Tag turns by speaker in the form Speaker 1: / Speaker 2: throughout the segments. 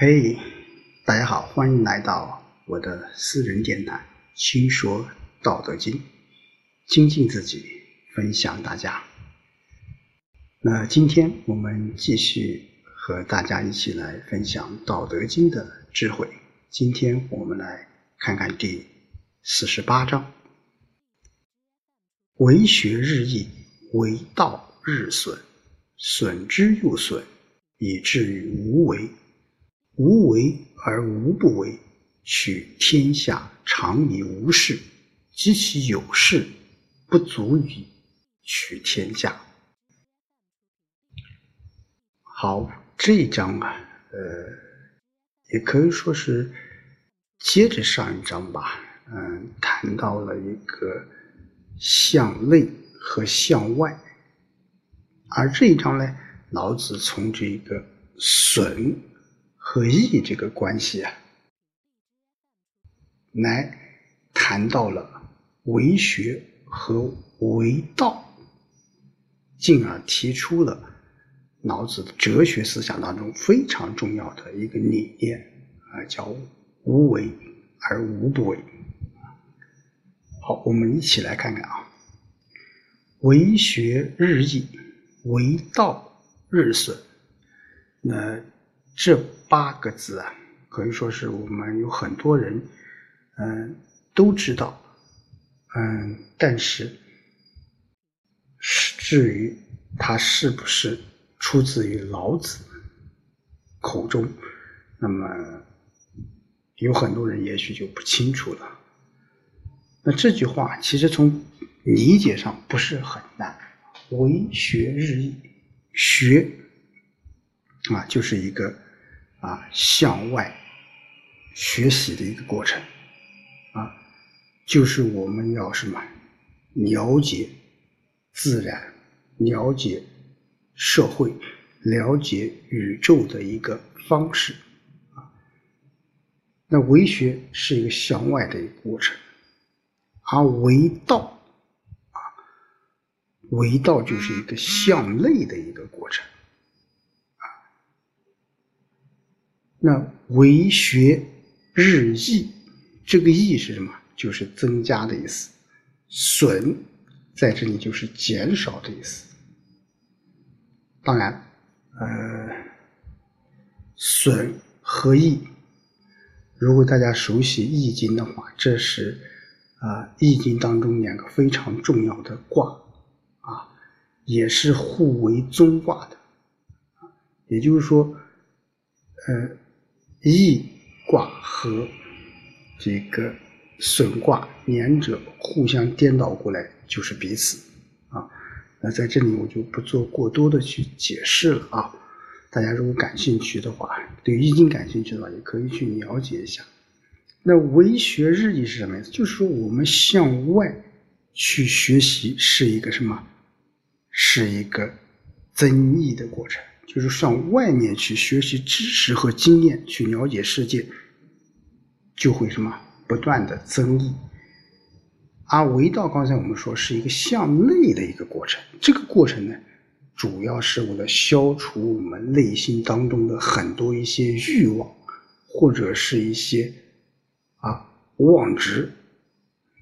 Speaker 1: 嘿，大家好，欢迎来到我的私人电台《轻说道德经》，精进自己，分享大家。那今天我们继续和大家一起来分享《道德经》的智慧。今天我们来看看第四十八章：为学日益，为道日损，损之又损，以至于无为。无为而无不为，取天下常以无事，及其有事，不足以取天下。好，这一章啊，呃，也可以说是接着上一章吧。嗯，谈到了一个向内和向外，而这一章呢，老子从这个损。和义这个关系啊，来谈到了为学和为道，进而提出了老子哲学思想当中非常重要的一个理念啊，叫无为而无不为。好，我们一起来看看啊，为学日益，为道日损。那这。八个字啊，可以说是我们有很多人，嗯，都知道，嗯，但是，至于它是不是出自于老子口中，那么有很多人也许就不清楚了。那这句话其实从理解上不是很难，为学日益，学啊，就是一个。啊，向外学习的一个过程，啊，就是我们要什么了解自然、了解社会、了解宇宙的一个方式，啊，那为学是一个向外的一个过程，而为道，啊，为道就是一个向内的一个过程。那为学日益，这个益是什么？就是增加的意思。损在这里就是减少的意思。当然，呃，损和益，如果大家熟悉《易经》的话，这是啊，《易经》当中两个非常重要的卦啊，也是互为宗卦的。也就是说，呃。易卦和这个损卦两者互相颠倒过来就是彼此啊。那在这里我就不做过多的去解释了啊。大家如果感兴趣的话，对易经感兴趣的话，也可以去了解一下。那为学日益是什么意思？就是说我们向外去学习是一个什么？是一个增益的过程。就是向外面去学习知识和经验，去了解世界，就会什么不断的增益。而为道，刚才我们说是一个向内的一个过程，这个过程呢，主要是为了消除我们内心当中的很多一些欲望，或者是一些啊妄执，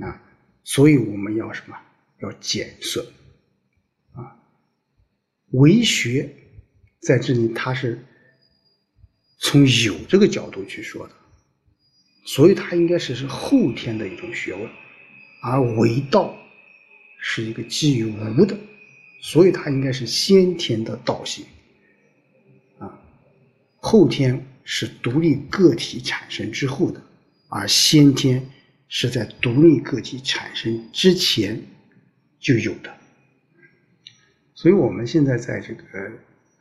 Speaker 1: 啊，所以我们要什么？要减损啊，为学。在这里，他是从有这个角度去说的，所以它应该是是后天的一种学问，而为道是一个基于无的，所以它应该是先天的道性啊，后天是独立个体产生之后的，而先天是在独立个体产生之前就有的，所以我们现在在这个。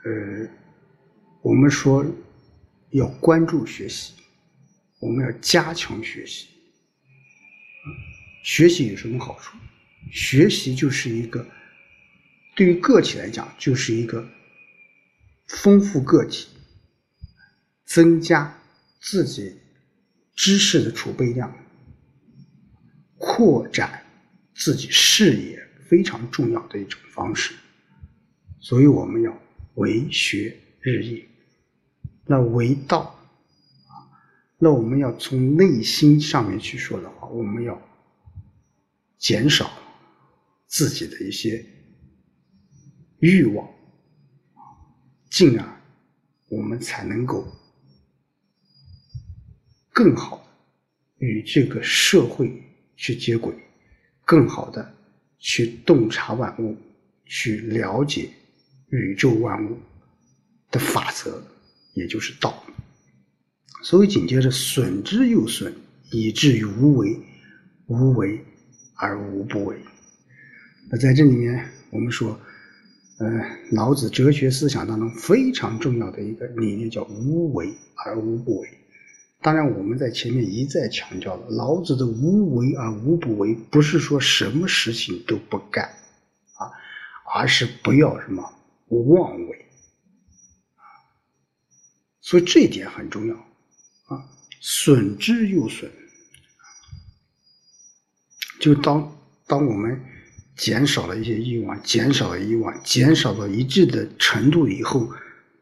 Speaker 1: 呃，我们说要关注学习，我们要加强学习。学习有什么好处？学习就是一个对于个体来讲，就是一个丰富个体、增加自己知识的储备量、扩展自己视野非常重要的一种方式。所以我们要。为学日益，那为道啊那我们要从内心上面去说的话，我们要减少自己的一些欲望，进而我们才能够更好的与这个社会去接轨，更好的去洞察万物，去了解宇宙万物的法则，也就是道。所以紧接着，损之又损，以至于无为。无为而无不为。那在这里面，我们说，呃，老子哲学思想当中非常重要的一个理念叫无为而无不为。当然，我们在前面一再强调了，老子的无为而无不为，不是说什么事情都不干啊，而是不要什么妄为啊。所以这一点很重要。啊损之又损，就当当我们减少了一些欲望，减少了欲望，减少到一致的程度以后，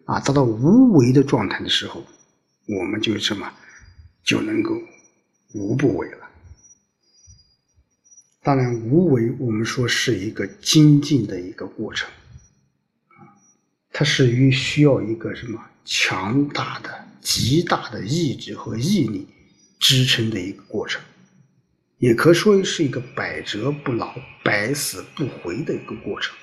Speaker 1: 啊，达到无为的状态的时候，我们就什么就能够无不为了。当然，无为我们说是一个精进的一个过程，它是于需要一个什么强大的。极大的意志和毅力支撑的一个过程，也可说是一个百折不挠、百死不回的一个过程。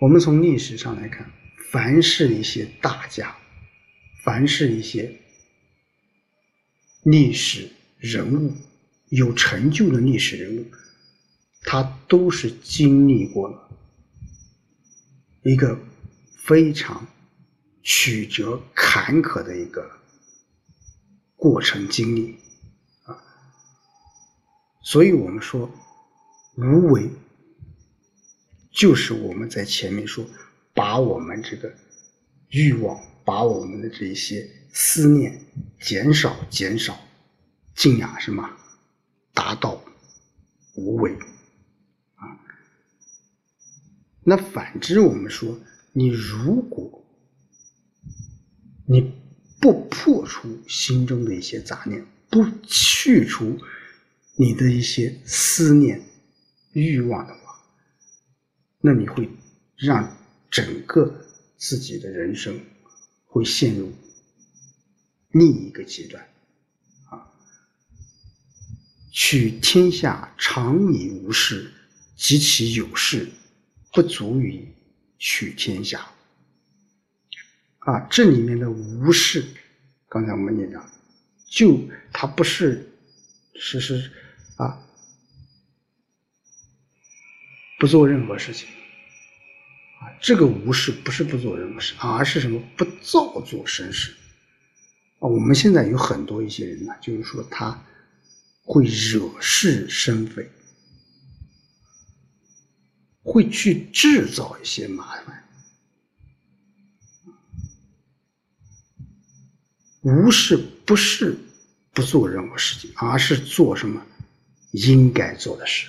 Speaker 1: 我们从历史上来看，凡是一些大家，凡是一些历史人物有成就的历史人物，他都是经历过了一个非常。曲折坎坷的一个过程经历啊，所以我们说无为，就是我们在前面说，把我们这个欲望，把我们的这一些思念减少减少，进而什么达到无为。那反之，我们说你如果你不破除心中的一些杂念，不去除你的一些思念、欲望的话，那你会让整个自己的人生会陷入另一个阶段啊！取天下常以无事，及其有事，不足以取天下。啊，这里面的无事，刚才我们也讲，就它不是，是是啊，不做任何事情，啊，这个无事不是不做任何事，而是什么不造作生事。啊，我们现在有很多一些人呢，就是说他会惹是生非，会去制造一些麻烦。无事不是不做任何事情，而是做什么应该做的事。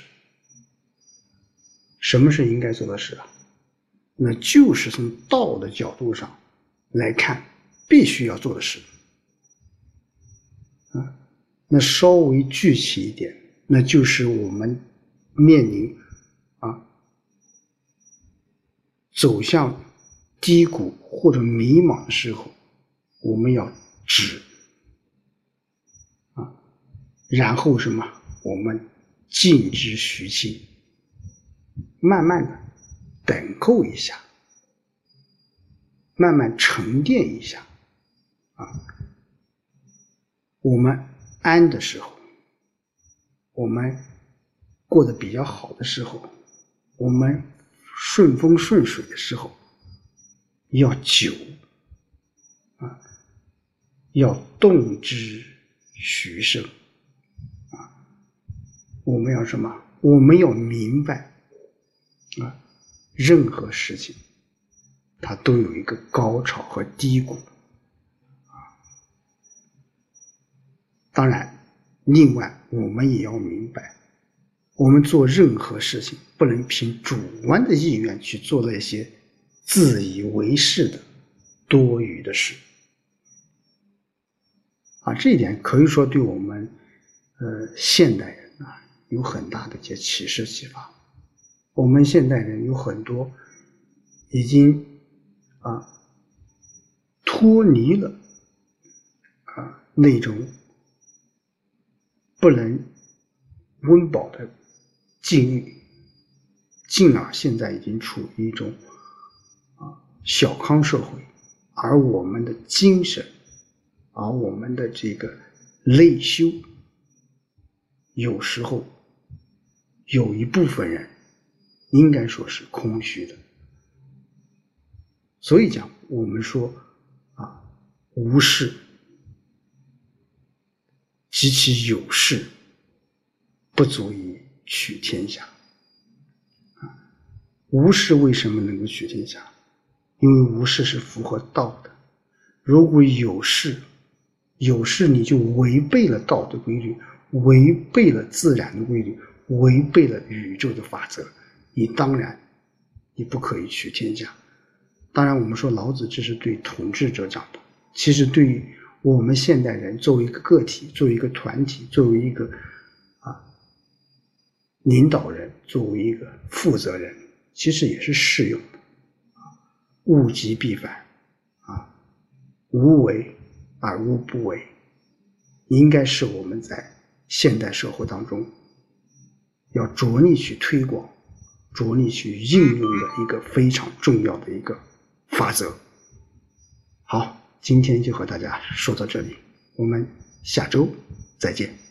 Speaker 1: 什么是应该做的事啊？那就是从道的角度上来看，必须要做的事。啊，那稍微具体一点，那就是我们面临啊走向低谷或者迷茫的时候，我们要。止啊，然后什么？我们静之徐静，慢慢的等候一下，慢慢沉淀一下啊。我们安的时候，我们过得比较好的时候，我们顺风顺水的时候，要久啊。要动之徐生啊！我们要什么？我们要明白啊，任何事情它都有一个高潮和低谷啊。当然，另外我们也要明白，我们做任何事情不能凭主观的意愿去做那些自以为是的多余的事。啊，这一点可以说对我们呃现代人啊有很大的一些启示启发。我们现代人有很多已经啊脱离了啊那种不能温饱的境遇，进而现在已经处于一种啊小康社会，而我们的精神，而我们的这个内修，有时候有一部分人。应该说是空虚的，所以讲我们说啊，无事及其有事，不足以取天下。啊，无事为什么能够取天下？因为无事是符合道的。如果有事，有事你就违背了道的规律，违背了自然的规律，违背了宇宙的法则。你当然，你不可以取天下。当然，我们说老子这是对统治者讲的。其实，对于我们现代人，作为一个个体，作为一个团体，作为一个领导人，作为一个负责人，其实也是适用的。物极必反，啊，无为而无不为，应该是我们在现代社会当中要着力去推广。着力去应用的一个非常重要的一个法则。好，今天就和大家说到这里，我们下周再见。